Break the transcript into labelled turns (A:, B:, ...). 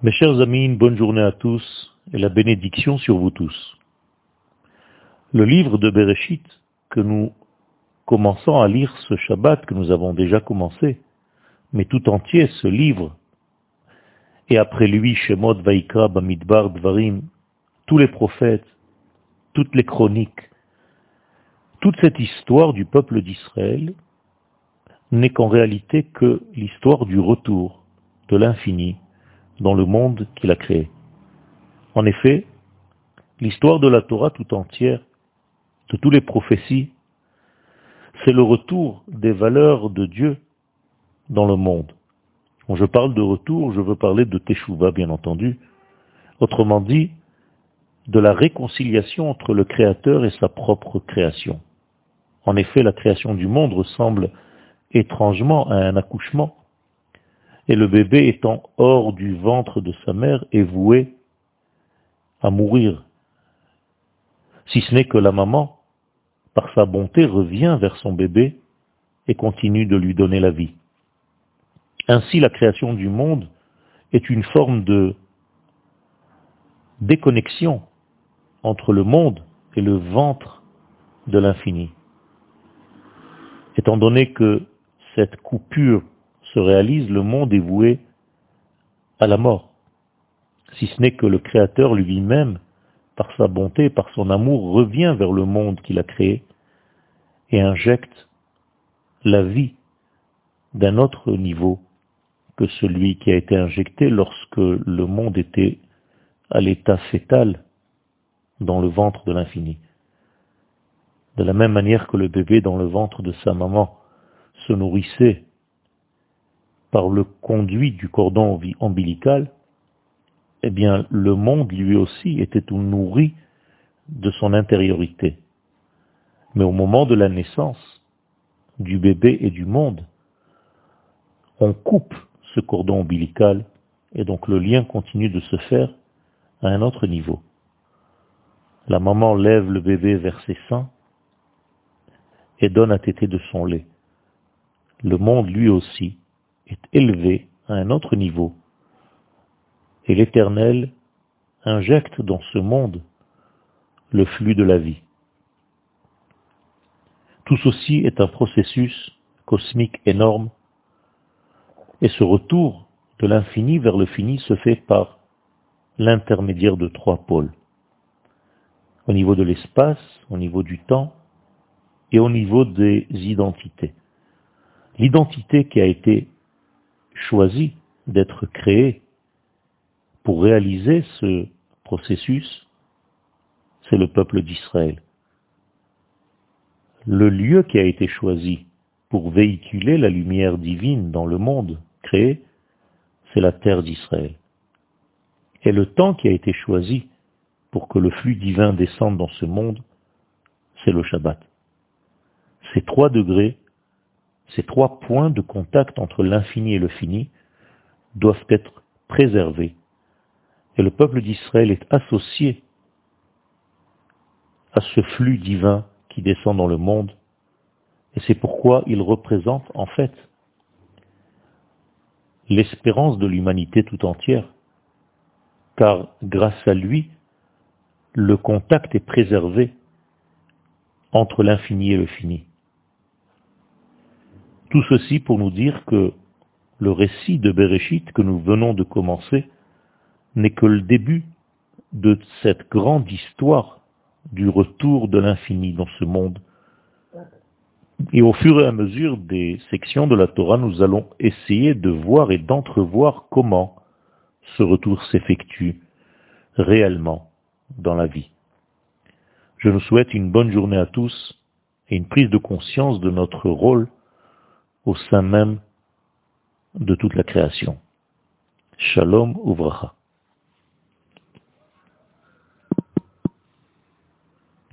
A: Mes chers amis, bonne journée à tous et la bénédiction sur vous tous. Le livre de Bereshit que nous commençons à lire ce Shabbat que nous avons déjà commencé, mais tout entier ce livre, et après lui Shemot Vaikra Bamidbar Dvarim, tous les prophètes, toutes les chroniques, toute cette histoire du peuple d'Israël n'est qu'en réalité que l'histoire du retour de l'infini dans le monde qu'il a créé. En effet, l'histoire de la Torah tout entière, de tous les prophéties, c'est le retour des valeurs de Dieu dans le monde. Quand je parle de retour, je veux parler de Teshuvah, bien entendu. Autrement dit, de la réconciliation entre le Créateur et sa propre création. En effet, la création du monde ressemble étrangement à un accouchement, et le bébé étant hors du ventre de sa mère est voué à mourir, si ce n'est que la maman, par sa bonté, revient vers son bébé et continue de lui donner la vie. Ainsi, la création du monde est une forme de déconnexion entre le monde et le ventre de l'infini. Étant donné que cette coupure se réalise, le monde est voué à la mort, si ce n'est que le Créateur lui-même, par sa bonté, par son amour, revient vers le monde qu'il a créé et injecte la vie d'un autre niveau que celui qui a été injecté lorsque le monde était à l'état fétal dans le ventre de l'infini. De la même manière que le bébé dans le ventre de sa maman se nourrissait par le conduit du cordon ombilical, eh bien, le monde lui aussi était tout nourri de son intériorité. Mais au moment de la naissance du bébé et du monde, on coupe ce cordon ombilical et donc le lien continue de se faire à un autre niveau. La maman lève le bébé vers ses seins et donne à téter de son lait. Le monde lui aussi est élevé à un autre niveau. Et l'Éternel injecte dans ce monde le flux de la vie. Tout ceci est un processus cosmique énorme, et ce retour de l'infini vers le fini se fait par l'intermédiaire de trois pôles. Au niveau de l'espace, au niveau du temps et au niveau des identités. L'identité qui a été choisi d'être créé pour réaliser ce processus, c'est le peuple d'Israël. Le lieu qui a été choisi pour véhiculer la lumière divine dans le monde créé, c'est la terre d'Israël. Et le temps qui a été choisi pour que le flux divin descende dans ce monde, c'est le Shabbat. Ces trois degrés ces trois points de contact entre l'infini et le fini doivent être préservés. Et le peuple d'Israël est associé à ce flux divin qui descend dans le monde. Et c'est pourquoi il représente en fait l'espérance de l'humanité tout entière. Car grâce à lui, le contact est préservé entre l'infini et le fini. Tout ceci pour nous dire que le récit de Bereshit que nous venons de commencer n'est que le début de cette grande histoire du retour de l'infini dans ce monde. Et au fur et à mesure des sections de la Torah, nous allons essayer de voir et d'entrevoir comment ce retour s'effectue réellement dans la vie. Je nous souhaite une bonne journée à tous et une prise de conscience de notre rôle au sein même de toute la création. Shalom Uvracha.